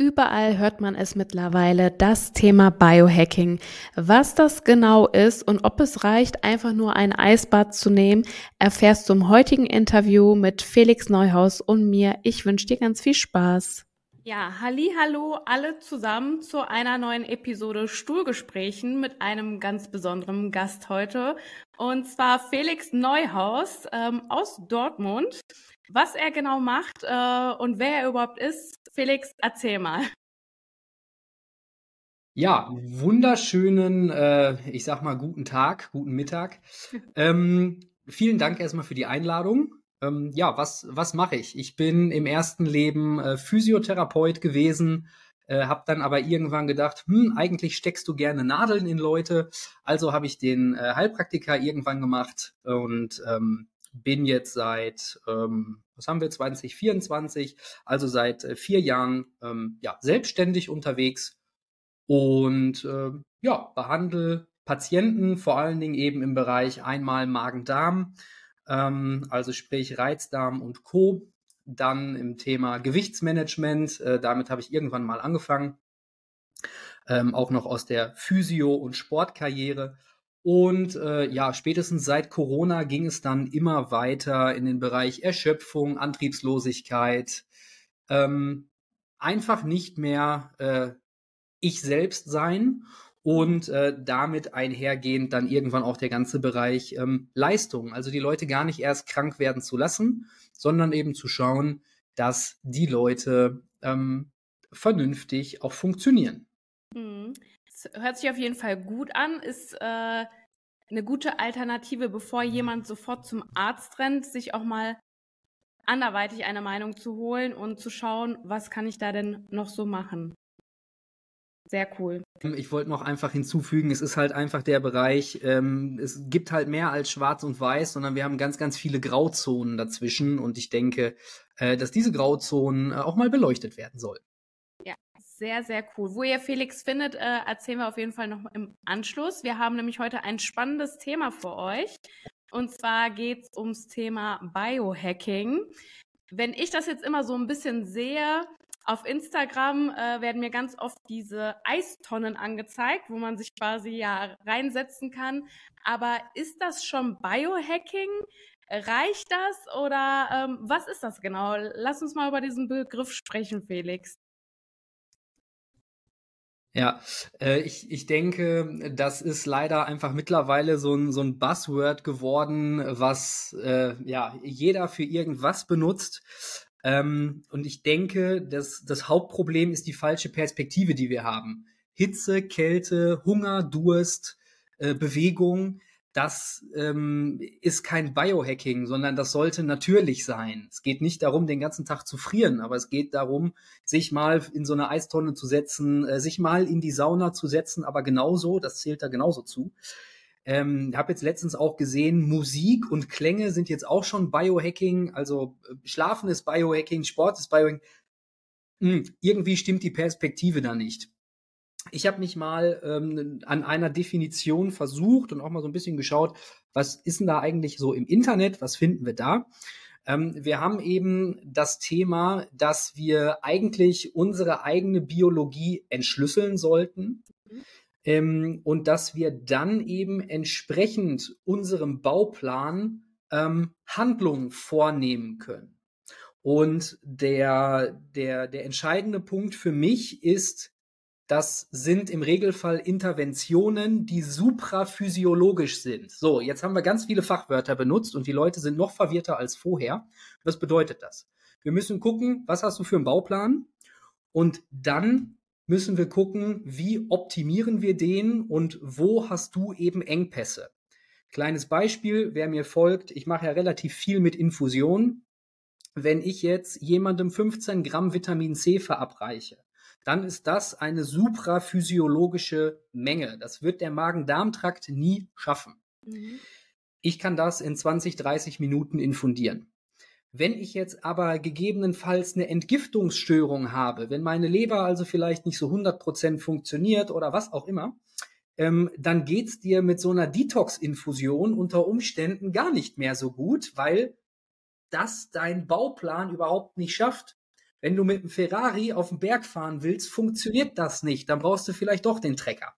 Überall hört man es mittlerweile, das Thema Biohacking. Was das genau ist und ob es reicht, einfach nur ein Eisbad zu nehmen, erfährst du im heutigen Interview mit Felix Neuhaus und mir. Ich wünsche dir ganz viel Spaß. Ja, halli, hallo alle zusammen zu einer neuen Episode Stuhlgesprächen mit einem ganz besonderen Gast heute. Und zwar Felix Neuhaus ähm, aus Dortmund. Was er genau macht äh, und wer er überhaupt ist, Felix, erzähl mal. Ja, wunderschönen, äh, ich sag mal, guten Tag, guten Mittag. ähm, vielen Dank erstmal für die Einladung. Ähm, ja, was, was mache ich? Ich bin im ersten Leben äh, Physiotherapeut gewesen, äh, habe dann aber irgendwann gedacht, hm, eigentlich steckst du gerne Nadeln in Leute. Also habe ich den äh, Heilpraktiker irgendwann gemacht und ähm, bin jetzt seit, ähm, was haben wir, 2024, also seit äh, vier Jahren ähm, ja, selbstständig unterwegs und äh, ja, behandle Patienten, vor allen Dingen eben im Bereich einmal Magen-Darm, ähm, also sprich Reizdarm und Co. Dann im Thema Gewichtsmanagement, äh, damit habe ich irgendwann mal angefangen, ähm, auch noch aus der Physio- und Sportkarriere und äh, ja, spätestens seit Corona ging es dann immer weiter in den Bereich Erschöpfung, Antriebslosigkeit, ähm, einfach nicht mehr äh, ich selbst sein und äh, damit einhergehend dann irgendwann auch der ganze Bereich ähm, Leistung. Also die Leute gar nicht erst krank werden zu lassen, sondern eben zu schauen, dass die Leute ähm, vernünftig auch funktionieren. Mhm. Hört sich auf jeden Fall gut an, ist äh, eine gute Alternative, bevor jemand sofort zum Arzt rennt, sich auch mal anderweitig eine Meinung zu holen und zu schauen, was kann ich da denn noch so machen. Sehr cool. Ich wollte noch einfach hinzufügen, es ist halt einfach der Bereich, ähm, es gibt halt mehr als schwarz und weiß, sondern wir haben ganz, ganz viele Grauzonen dazwischen und ich denke, äh, dass diese Grauzonen äh, auch mal beleuchtet werden sollen. Sehr, sehr cool. Wo ihr Felix findet, äh, erzählen wir auf jeden Fall noch im Anschluss. Wir haben nämlich heute ein spannendes Thema für euch. Und zwar geht es ums Thema Biohacking. Wenn ich das jetzt immer so ein bisschen sehe, auf Instagram äh, werden mir ganz oft diese Eistonnen angezeigt, wo man sich quasi ja reinsetzen kann. Aber ist das schon Biohacking? Reicht das oder ähm, was ist das genau? Lass uns mal über diesen Begriff sprechen, Felix. Ja, äh, ich, ich denke, das ist leider einfach mittlerweile so ein, so ein Buzzword geworden, was äh, ja jeder für irgendwas benutzt. Ähm, und ich denke, dass das Hauptproblem ist die falsche Perspektive, die wir haben. Hitze, Kälte, Hunger, Durst, äh, Bewegung das ähm, ist kein Biohacking, sondern das sollte natürlich sein. Es geht nicht darum, den ganzen Tag zu frieren, aber es geht darum, sich mal in so eine Eistonne zu setzen, äh, sich mal in die Sauna zu setzen, aber genauso, das zählt da genauso zu. Ähm, habe jetzt letztens auch gesehen, Musik und Klänge sind jetzt auch schon Biohacking, also äh, Schlafen ist Biohacking, Sport ist Biohacking. Hm, irgendwie stimmt die Perspektive da nicht. Ich habe mich mal ähm, an einer Definition versucht und auch mal so ein bisschen geschaut, was ist denn da eigentlich so im Internet, was finden wir da? Ähm, wir haben eben das Thema, dass wir eigentlich unsere eigene Biologie entschlüsseln sollten. Mhm. Ähm, und dass wir dann eben entsprechend unserem Bauplan ähm, Handlungen vornehmen können. Und der, der, der entscheidende Punkt für mich ist, das sind im Regelfall Interventionen, die supraphysiologisch sind. So, jetzt haben wir ganz viele Fachwörter benutzt und die Leute sind noch verwirrter als vorher. Was bedeutet das? Wir müssen gucken, was hast du für einen Bauplan? Und dann müssen wir gucken, wie optimieren wir den und wo hast du eben Engpässe. Kleines Beispiel, wer mir folgt, ich mache ja relativ viel mit Infusion. Wenn ich jetzt jemandem 15 Gramm Vitamin C verabreiche, dann ist das eine supraphysiologische Menge. Das wird der Magen-Darm-Trakt nie schaffen. Mhm. Ich kann das in 20, 30 Minuten infundieren. Wenn ich jetzt aber gegebenenfalls eine Entgiftungsstörung habe, wenn meine Leber also vielleicht nicht so 100% funktioniert oder was auch immer, ähm, dann geht's dir mit so einer Detox-Infusion unter Umständen gar nicht mehr so gut, weil das dein Bauplan überhaupt nicht schafft. Wenn du mit dem Ferrari auf den Berg fahren willst, funktioniert das nicht. Dann brauchst du vielleicht doch den Trecker.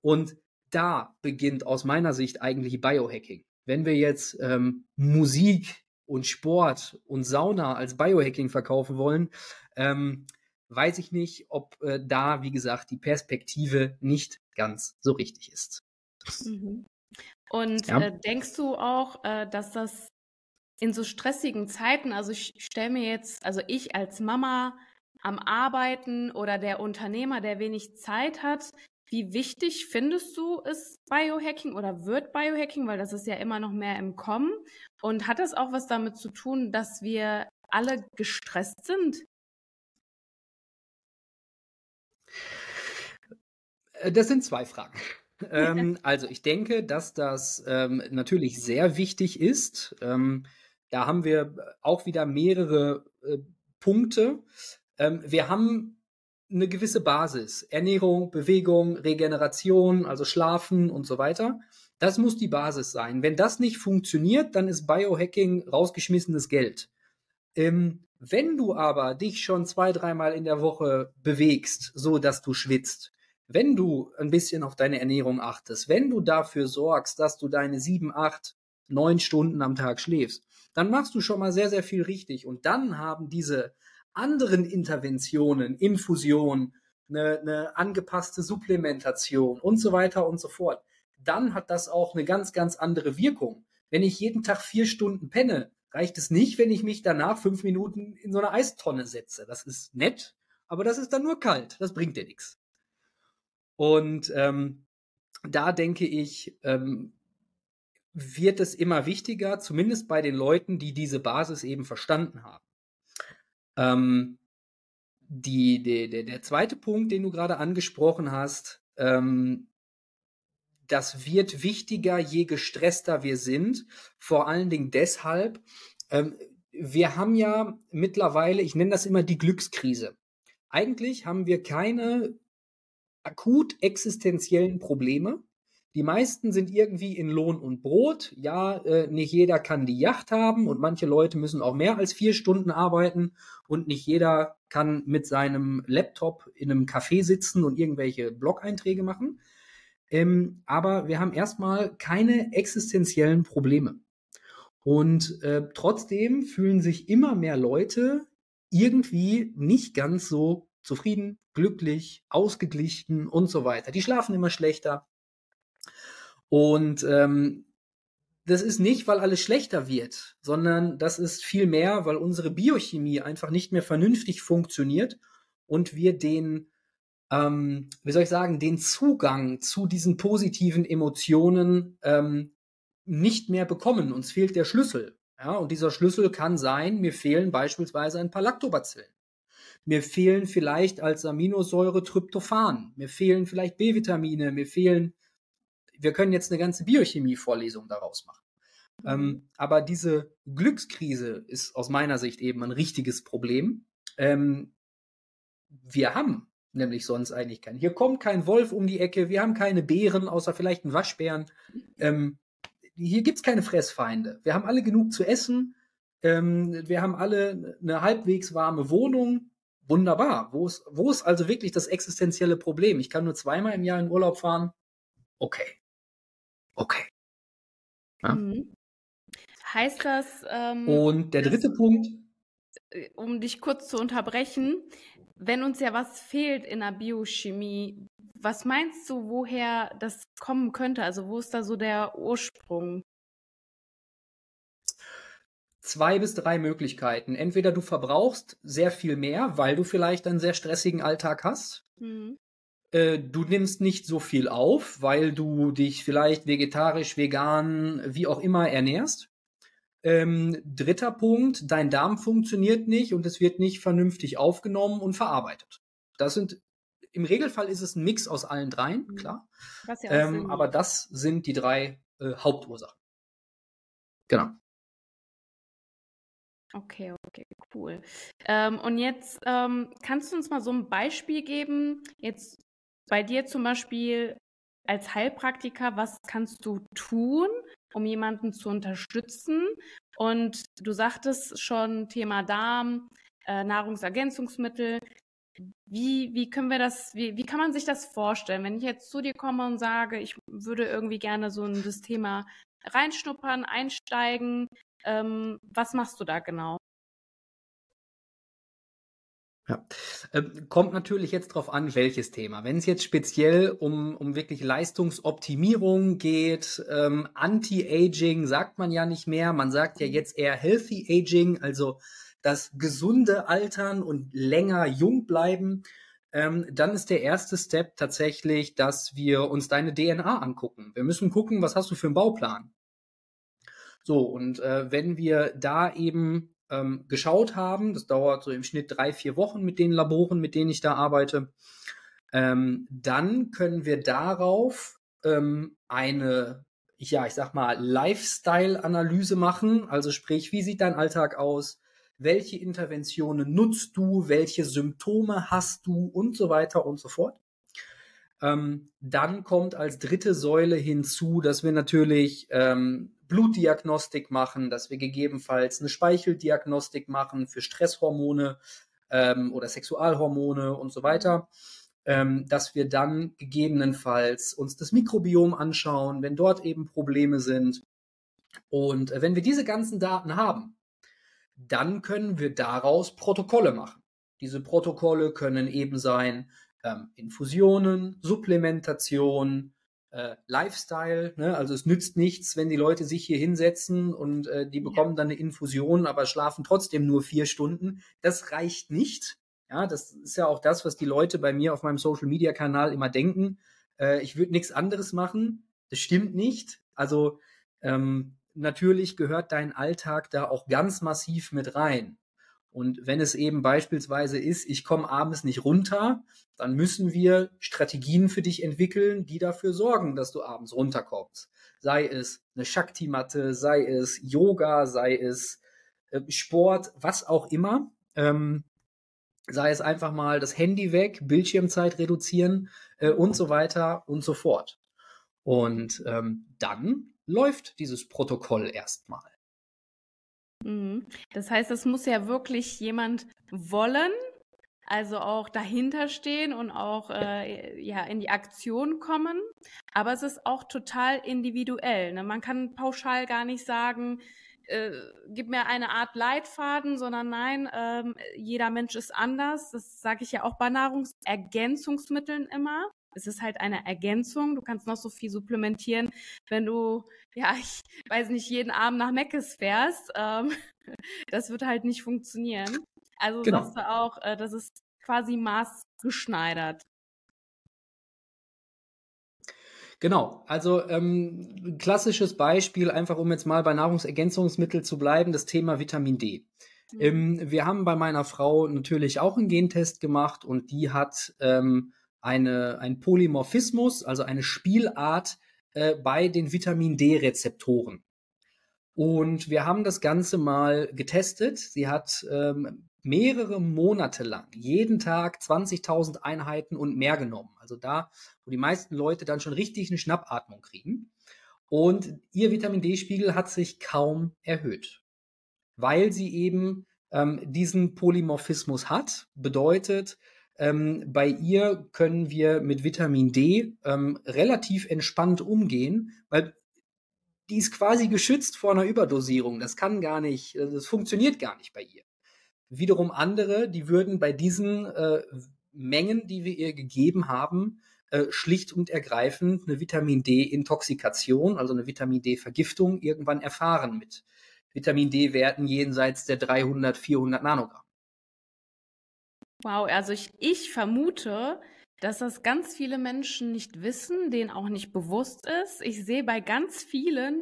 Und da beginnt aus meiner Sicht eigentlich Biohacking. Wenn wir jetzt ähm, Musik und Sport und Sauna als Biohacking verkaufen wollen, ähm, weiß ich nicht, ob äh, da, wie gesagt, die Perspektive nicht ganz so richtig ist. Mhm. Und ja. äh, denkst du auch, äh, dass das in so stressigen Zeiten, also ich stelle mir jetzt, also ich als Mama am Arbeiten oder der Unternehmer, der wenig Zeit hat, wie wichtig findest du ist Biohacking oder wird Biohacking, weil das ist ja immer noch mehr im Kommen? Und hat das auch was damit zu tun, dass wir alle gestresst sind? Äh, das sind zwei Fragen. ähm, also ich denke, dass das ähm, natürlich sehr wichtig ist. Ähm, da haben wir auch wieder mehrere äh, Punkte. Ähm, wir haben eine gewisse Basis. Ernährung, Bewegung, Regeneration, also Schlafen und so weiter. Das muss die Basis sein. Wenn das nicht funktioniert, dann ist Biohacking rausgeschmissenes Geld. Ähm, wenn du aber dich schon zwei, dreimal in der Woche bewegst, so dass du schwitzt, wenn du ein bisschen auf deine Ernährung achtest, wenn du dafür sorgst, dass du deine sieben, acht, neun Stunden am Tag schläfst, dann machst du schon mal sehr, sehr viel richtig. Und dann haben diese anderen Interventionen, Infusion, eine, eine angepasste Supplementation und so weiter und so fort, dann hat das auch eine ganz, ganz andere Wirkung. Wenn ich jeden Tag vier Stunden penne, reicht es nicht, wenn ich mich danach fünf Minuten in so eine Eistonne setze. Das ist nett, aber das ist dann nur kalt. Das bringt dir nichts. Und ähm, da denke ich, ähm, wird es immer wichtiger, zumindest bei den Leuten, die diese Basis eben verstanden haben. Ähm, die, die, der, der zweite Punkt, den du gerade angesprochen hast, ähm, das wird wichtiger, je gestresster wir sind. Vor allen Dingen deshalb, ähm, wir haben ja mittlerweile, ich nenne das immer die Glückskrise. Eigentlich haben wir keine akut existenziellen Probleme. Die meisten sind irgendwie in Lohn und Brot. Ja, äh, nicht jeder kann die Yacht haben und manche Leute müssen auch mehr als vier Stunden arbeiten und nicht jeder kann mit seinem Laptop in einem Café sitzen und irgendwelche Blog-Einträge machen. Ähm, aber wir haben erstmal keine existenziellen Probleme. Und äh, trotzdem fühlen sich immer mehr Leute irgendwie nicht ganz so zufrieden, glücklich, ausgeglichen und so weiter. Die schlafen immer schlechter, und ähm, das ist nicht, weil alles schlechter wird, sondern das ist vielmehr, weil unsere Biochemie einfach nicht mehr vernünftig funktioniert und wir den, ähm, wie soll ich sagen, den Zugang zu diesen positiven Emotionen ähm, nicht mehr bekommen. Uns fehlt der Schlüssel. Ja, und dieser Schlüssel kann sein, mir fehlen beispielsweise ein paar Lactobacillen. Mir fehlen vielleicht als Aminosäure Tryptophan. Mir fehlen vielleicht B-Vitamine. Mir fehlen wir können jetzt eine ganze Biochemie-Vorlesung daraus machen. Mhm. Ähm, aber diese Glückskrise ist aus meiner Sicht eben ein richtiges Problem. Ähm, wir haben nämlich sonst eigentlich keinen. Hier kommt kein Wolf um die Ecke, wir haben keine Bären, außer vielleicht einen Waschbären. Ähm, hier gibt's keine Fressfeinde. Wir haben alle genug zu essen. Ähm, wir haben alle eine halbwegs warme Wohnung. Wunderbar. Wo ist, wo ist also wirklich das existenzielle Problem? Ich kann nur zweimal im Jahr in Urlaub fahren. Okay okay. Ja. Mhm. Heißt das. Ähm, Und der dritte Punkt. Äh, um dich kurz zu unterbrechen, wenn uns ja was fehlt in der Biochemie, was meinst du, woher das kommen könnte? Also wo ist da so der Ursprung? Zwei bis drei Möglichkeiten. Entweder du verbrauchst sehr viel mehr, weil du vielleicht einen sehr stressigen Alltag hast. Mhm. Äh, du nimmst nicht so viel auf, weil du dich vielleicht vegetarisch, vegan, wie auch immer ernährst. Ähm, dritter Punkt, dein Darm funktioniert nicht und es wird nicht vernünftig aufgenommen und verarbeitet. Das sind, im Regelfall ist es ein Mix aus allen dreien, mhm. klar. Ja ähm, aber das sind die drei äh, Hauptursachen. Genau. Okay, okay, cool. Ähm, und jetzt ähm, kannst du uns mal so ein Beispiel geben, jetzt bei dir zum Beispiel als Heilpraktiker, was kannst du tun, um jemanden zu unterstützen? Und du sagtest schon Thema Darm. äh, Nahrungsergänzungsmittel. Wie, wie können wir das, wie, wie kann man sich das vorstellen? Wenn ich jetzt zu dir komme und sage, ich würde irgendwie gerne so in das Thema reinschnuppern, einsteigen, ähm, was machst du da genau? Ja, ähm, kommt natürlich jetzt drauf an, welches Thema. Wenn es jetzt speziell um, um wirklich Leistungsoptimierung geht, ähm, Anti-Aging sagt man ja nicht mehr, man sagt ja jetzt eher Healthy Aging, also das gesunde Altern und länger jung bleiben, ähm, dann ist der erste Step tatsächlich, dass wir uns deine DNA angucken. Wir müssen gucken, was hast du für einen Bauplan. So, und äh, wenn wir da eben ähm, geschaut haben, das dauert so im Schnitt drei, vier Wochen mit den Laboren, mit denen ich da arbeite, ähm, dann können wir darauf ähm, eine, ja, ich sag mal, Lifestyle-Analyse machen. Also sprich, wie sieht dein Alltag aus? welche Interventionen nutzt du, welche Symptome hast du und so weiter und so fort. Ähm, dann kommt als dritte Säule hinzu, dass wir natürlich ähm, Blutdiagnostik machen, dass wir gegebenenfalls eine Speicheldiagnostik machen für Stresshormone ähm, oder Sexualhormone und so weiter. Ähm, dass wir dann gegebenenfalls uns das Mikrobiom anschauen, wenn dort eben Probleme sind. Und äh, wenn wir diese ganzen Daten haben, dann können wir daraus Protokolle machen. Diese Protokolle können eben sein ähm, Infusionen, Supplementation, äh, Lifestyle. Ne? Also es nützt nichts, wenn die Leute sich hier hinsetzen und äh, die bekommen ja. dann eine Infusion, aber schlafen trotzdem nur vier Stunden. Das reicht nicht. Ja, das ist ja auch das, was die Leute bei mir auf meinem Social Media Kanal immer denken. Äh, ich würde nichts anderes machen. Das stimmt nicht. Also ähm, natürlich gehört dein Alltag da auch ganz massiv mit rein. Und wenn es eben beispielsweise ist, ich komme abends nicht runter, dann müssen wir Strategien für dich entwickeln, die dafür sorgen, dass du abends runterkommst. Sei es eine Shakti-Matte, sei es Yoga, sei es äh, Sport, was auch immer. Ähm, sei es einfach mal das Handy weg, Bildschirmzeit reduzieren äh, und so weiter und so fort. Und ähm, dann läuft dieses Protokoll erstmal. Mhm. Das heißt, es muss ja wirklich jemand wollen, also auch dahinter stehen und auch äh, ja in die Aktion kommen. Aber es ist auch total individuell. Ne? Man kann pauschal gar nicht sagen, äh, gib mir eine Art Leitfaden, sondern nein, ähm, jeder Mensch ist anders. Das sage ich ja auch bei Nahrungsergänzungsmitteln immer es ist halt eine Ergänzung. Du kannst noch so viel supplementieren, wenn du, ja, ich weiß nicht, jeden Abend nach Meckes fährst. Ähm, das wird halt nicht funktionieren. Also genau. sagst du auch, äh, das ist quasi maßgeschneidert. Genau, also ähm, klassisches Beispiel, einfach um jetzt mal bei Nahrungsergänzungsmitteln zu bleiben, das Thema Vitamin D. Mhm. Ähm, wir haben bei meiner Frau natürlich auch einen Gentest gemacht und die hat ähm, eine, ein Polymorphismus, also eine Spielart äh, bei den Vitamin D-Rezeptoren. Und wir haben das Ganze mal getestet. Sie hat ähm, mehrere Monate lang jeden Tag 20.000 Einheiten und mehr genommen. Also da, wo die meisten Leute dann schon richtig eine Schnappatmung kriegen. Und ihr Vitamin D-Spiegel hat sich kaum erhöht, weil sie eben ähm, diesen Polymorphismus hat. Bedeutet, ähm, bei ihr können wir mit Vitamin D ähm, relativ entspannt umgehen, weil die ist quasi geschützt vor einer Überdosierung. Das kann gar nicht, äh, das funktioniert gar nicht bei ihr. Wiederum andere, die würden bei diesen äh, Mengen, die wir ihr gegeben haben, äh, schlicht und ergreifend eine Vitamin D-Intoxikation, also eine Vitamin D-Vergiftung irgendwann erfahren mit Vitamin D-Werten jenseits der 300, 400 Nanogramm. Wow, also ich, ich vermute, dass das ganz viele Menschen nicht wissen, denen auch nicht bewusst ist. Ich sehe bei ganz vielen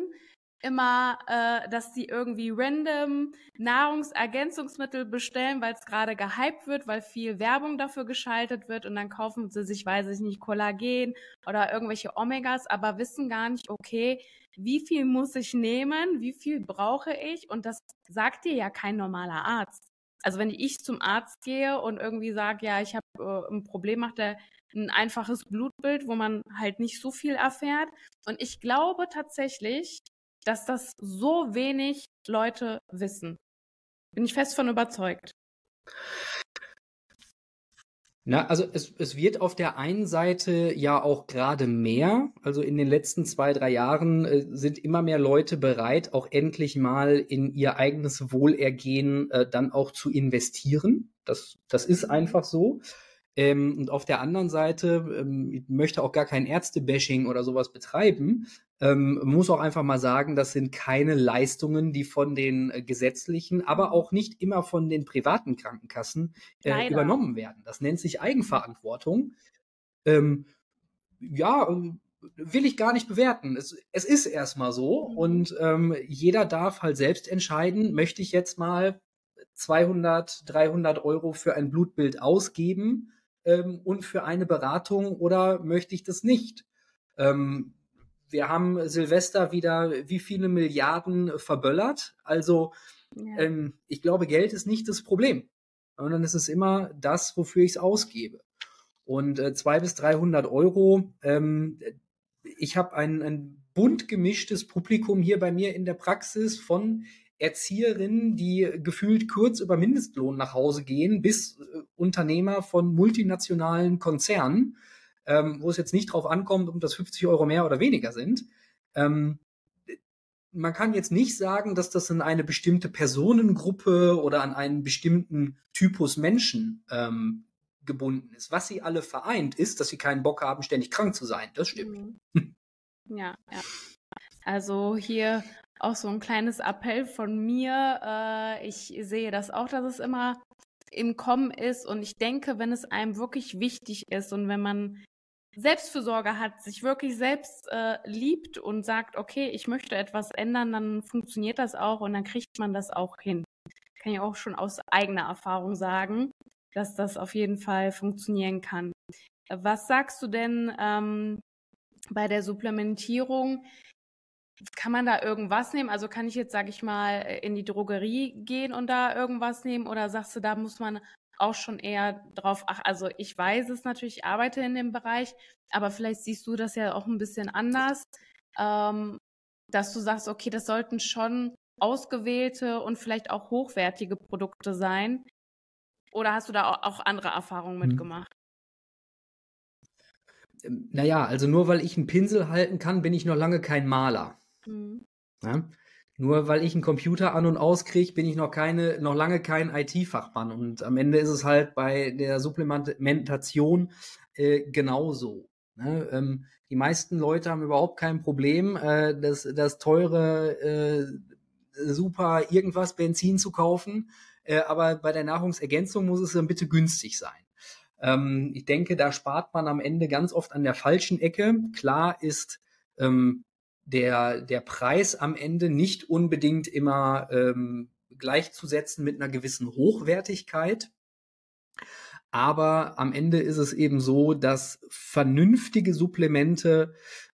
immer, äh, dass die irgendwie random Nahrungsergänzungsmittel bestellen, weil es gerade gehypt wird, weil viel Werbung dafür geschaltet wird und dann kaufen sie sich, weiß ich nicht, Kollagen oder irgendwelche Omegas, aber wissen gar nicht, okay, wie viel muss ich nehmen, wie viel brauche ich und das sagt dir ja kein normaler Arzt. Also wenn ich zum Arzt gehe und irgendwie sage, ja, ich habe äh, ein Problem, macht er ein einfaches Blutbild, wo man halt nicht so viel erfährt. Und ich glaube tatsächlich, dass das so wenig Leute wissen. Bin ich fest von überzeugt. Na, also es, es wird auf der einen Seite ja auch gerade mehr. Also in den letzten zwei, drei Jahren äh, sind immer mehr Leute bereit, auch endlich mal in ihr eigenes Wohlergehen äh, dann auch zu investieren. Das, das ist einfach so. Ähm, und auf der anderen Seite, ähm, ich möchte auch gar kein Ärztebashing oder sowas betreiben, ähm, muss auch einfach mal sagen, das sind keine Leistungen, die von den äh, gesetzlichen, aber auch nicht immer von den privaten Krankenkassen äh, übernommen werden. Das nennt sich Eigenverantwortung. Ähm, ja, will ich gar nicht bewerten. Es, es ist erstmal so mhm. und ähm, jeder darf halt selbst entscheiden, möchte ich jetzt mal 200, 300 Euro für ein Blutbild ausgeben ähm, und für eine Beratung oder möchte ich das nicht? Ähm, wir haben Silvester wieder wie viele Milliarden verböllert. Also ja. ähm, ich glaube, Geld ist nicht das Problem, sondern es ist immer das, wofür ich es ausgebe. Und äh, zwei bis 300 Euro. Ähm, ich habe ein, ein bunt gemischtes Publikum hier bei mir in der Praxis von Erzieherinnen, die gefühlt kurz über Mindestlohn nach Hause gehen, bis äh, Unternehmer von multinationalen Konzernen, ähm, wo es jetzt nicht drauf ankommt, ob das 50 Euro mehr oder weniger sind. Ähm, man kann jetzt nicht sagen, dass das in eine bestimmte Personengruppe oder an einen bestimmten Typus Menschen ähm, gebunden ist. Was sie alle vereint, ist, dass sie keinen Bock haben, ständig krank zu sein. Das stimmt. Mhm. Ja, ja. Also hier auch so ein kleines Appell von mir. Äh, ich sehe das auch, dass es immer im Kommen ist. Und ich denke, wenn es einem wirklich wichtig ist und wenn man Selbstfürsorge hat, sich wirklich selbst äh, liebt und sagt, okay, ich möchte etwas ändern, dann funktioniert das auch und dann kriegt man das auch hin. Kann ich auch schon aus eigener Erfahrung sagen, dass das auf jeden Fall funktionieren kann. Was sagst du denn ähm, bei der Supplementierung? Kann man da irgendwas nehmen? Also kann ich jetzt, sage ich mal, in die Drogerie gehen und da irgendwas nehmen? Oder sagst du, da muss man auch schon eher drauf achten? Also ich weiß es natürlich, ich arbeite in dem Bereich, aber vielleicht siehst du das ja auch ein bisschen anders, ähm, dass du sagst, okay, das sollten schon ausgewählte und vielleicht auch hochwertige Produkte sein. Oder hast du da auch andere Erfahrungen mhm. mitgemacht? Naja, also nur weil ich einen Pinsel halten kann, bin ich noch lange kein Maler. Mhm. Ja? Nur weil ich einen Computer an und auskriege, bin ich noch keine, noch lange kein IT-Fachmann. Und am Ende ist es halt bei der Supplementation äh, genauso. Ne? Ähm, die meisten Leute haben überhaupt kein Problem, äh, das, das teure äh, super irgendwas Benzin zu kaufen. Äh, aber bei der Nahrungsergänzung muss es dann bitte günstig sein. Ähm, ich denke, da spart man am Ende ganz oft an der falschen Ecke. Klar ist ähm, der, der Preis am Ende nicht unbedingt immer ähm, gleichzusetzen mit einer gewissen Hochwertigkeit. Aber am Ende ist es eben so, dass vernünftige Supplemente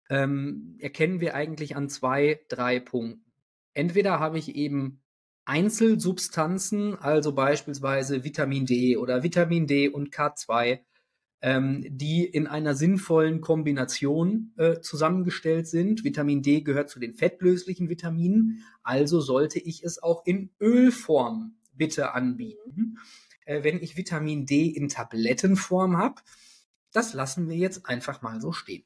ähm, erkennen wir eigentlich an zwei, drei Punkten. Entweder habe ich eben Einzelsubstanzen, also beispielsweise Vitamin D oder Vitamin D und K2, ähm, die in einer sinnvollen Kombination äh, zusammengestellt sind. Vitamin D gehört zu den fettlöslichen Vitaminen, also sollte ich es auch in Ölform bitte anbieten. Äh, wenn ich Vitamin D in Tablettenform habe, das lassen wir jetzt einfach mal so stehen.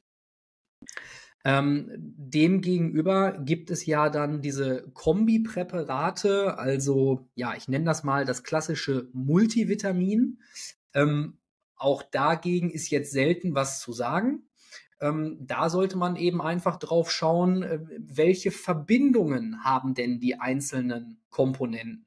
Ähm, demgegenüber gibt es ja dann diese Kombipräparate, also ja, ich nenne das mal das klassische Multivitamin. Ähm, auch dagegen ist jetzt selten was zu sagen. Ähm, da sollte man eben einfach drauf schauen, äh, welche Verbindungen haben denn die einzelnen Komponenten.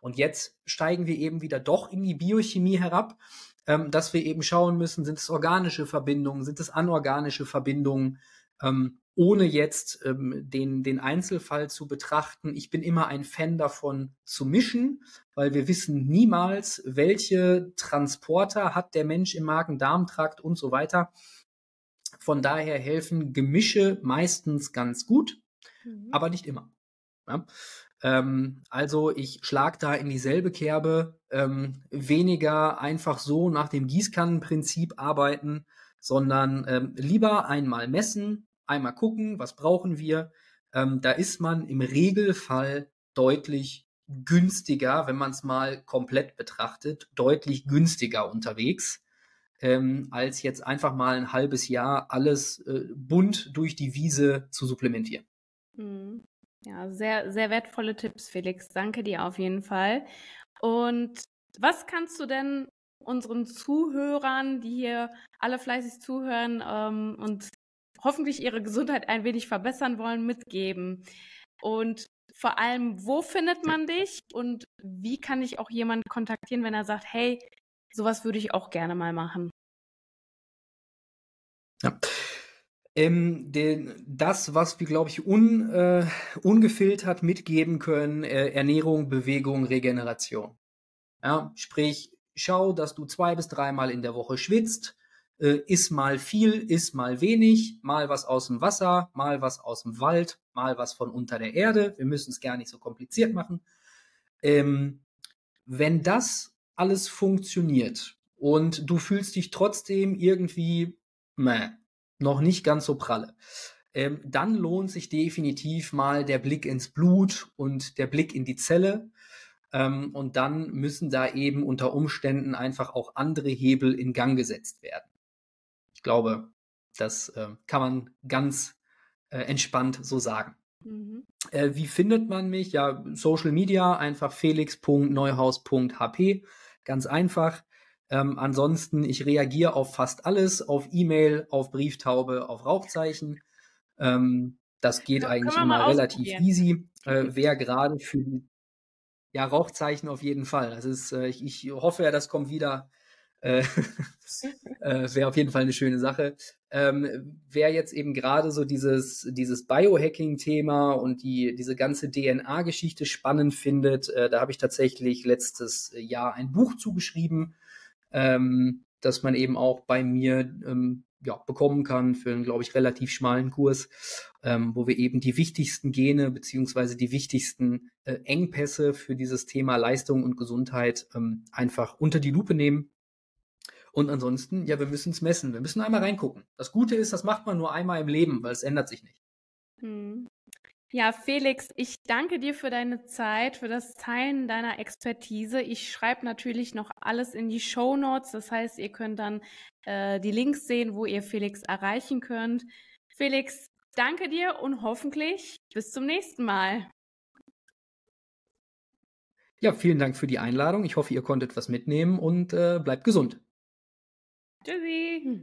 Und jetzt steigen wir eben wieder doch in die Biochemie herab, ähm, dass wir eben schauen müssen, sind es organische Verbindungen, sind es anorganische Verbindungen, ähm, ohne jetzt ähm, den, den Einzelfall zu betrachten. Ich bin immer ein Fan davon zu mischen, weil wir wissen niemals, welche Transporter hat der Mensch im Magen-Darm-Trakt und so weiter. Von daher helfen Gemische meistens ganz gut, mhm. aber nicht immer. Ja? Ähm, also ich schlag da in dieselbe Kerbe, ähm, weniger einfach so nach dem Gießkannenprinzip arbeiten, sondern ähm, lieber einmal messen, einmal gucken, was brauchen wir. Ähm, da ist man im Regelfall deutlich günstiger, wenn man es mal komplett betrachtet, deutlich günstiger unterwegs, ähm, als jetzt einfach mal ein halbes Jahr alles äh, bunt durch die Wiese zu supplementieren. Mhm. Ja, sehr, sehr wertvolle Tipps, Felix. Danke dir auf jeden Fall. Und was kannst du denn unseren Zuhörern, die hier alle fleißig zuhören ähm, und hoffentlich ihre Gesundheit ein wenig verbessern wollen, mitgeben? Und vor allem, wo findet man dich und wie kann ich auch jemanden kontaktieren, wenn er sagt, hey, sowas würde ich auch gerne mal machen? Ja. Ähm, den, das, was wir, glaube ich, un, äh, ungefiltert mitgeben können, äh, Ernährung, Bewegung, Regeneration. Ja, sprich, schau, dass du zwei bis dreimal in der Woche schwitzt, äh, iss mal viel, iss mal wenig, mal was aus dem Wasser, mal was aus dem Wald, mal was von unter der Erde. Wir müssen es gar nicht so kompliziert machen. Ähm, wenn das alles funktioniert und du fühlst dich trotzdem irgendwie meh, noch nicht ganz so pralle, ähm, dann lohnt sich definitiv mal der Blick ins Blut und der Blick in die Zelle. Ähm, und dann müssen da eben unter Umständen einfach auch andere Hebel in Gang gesetzt werden. Ich glaube, das äh, kann man ganz äh, entspannt so sagen. Mhm. Äh, wie findet man mich? Ja, Social Media, einfach felix.neuhaus.hp. Ganz einfach. Ähm, ansonsten, ich reagiere auf fast alles, auf E-Mail, auf Brieftaube, auf Rauchzeichen. Ähm, das geht ja, eigentlich immer relativ easy. Äh, wer gerade für die ja, Rauchzeichen auf jeden Fall. Das ist, äh, ich, ich hoffe ja, das kommt wieder. Äh, äh, Wäre auf jeden Fall eine schöne Sache. Ähm, wer jetzt eben gerade so dieses, dieses Biohacking-Thema und die, diese ganze DNA-Geschichte spannend findet, äh, da habe ich tatsächlich letztes Jahr ein Buch zugeschrieben, ähm, das man eben auch bei mir ähm, ja, bekommen kann für einen, glaube ich, relativ schmalen Kurs, ähm, wo wir eben die wichtigsten Gene beziehungsweise die wichtigsten äh, Engpässe für dieses Thema Leistung und Gesundheit ähm, einfach unter die Lupe nehmen. Und ansonsten, ja, wir müssen es messen. Wir müssen einmal reingucken. Das Gute ist, das macht man nur einmal im Leben, weil es ändert sich nicht. Hm. Ja, Felix, ich danke dir für deine Zeit, für das Teilen deiner Expertise. Ich schreibe natürlich noch alles in die Show Notes. Das heißt, ihr könnt dann äh, die Links sehen, wo ihr Felix erreichen könnt. Felix, danke dir und hoffentlich bis zum nächsten Mal. Ja, vielen Dank für die Einladung. Ich hoffe, ihr konntet was mitnehmen und äh, bleibt gesund. Dizzy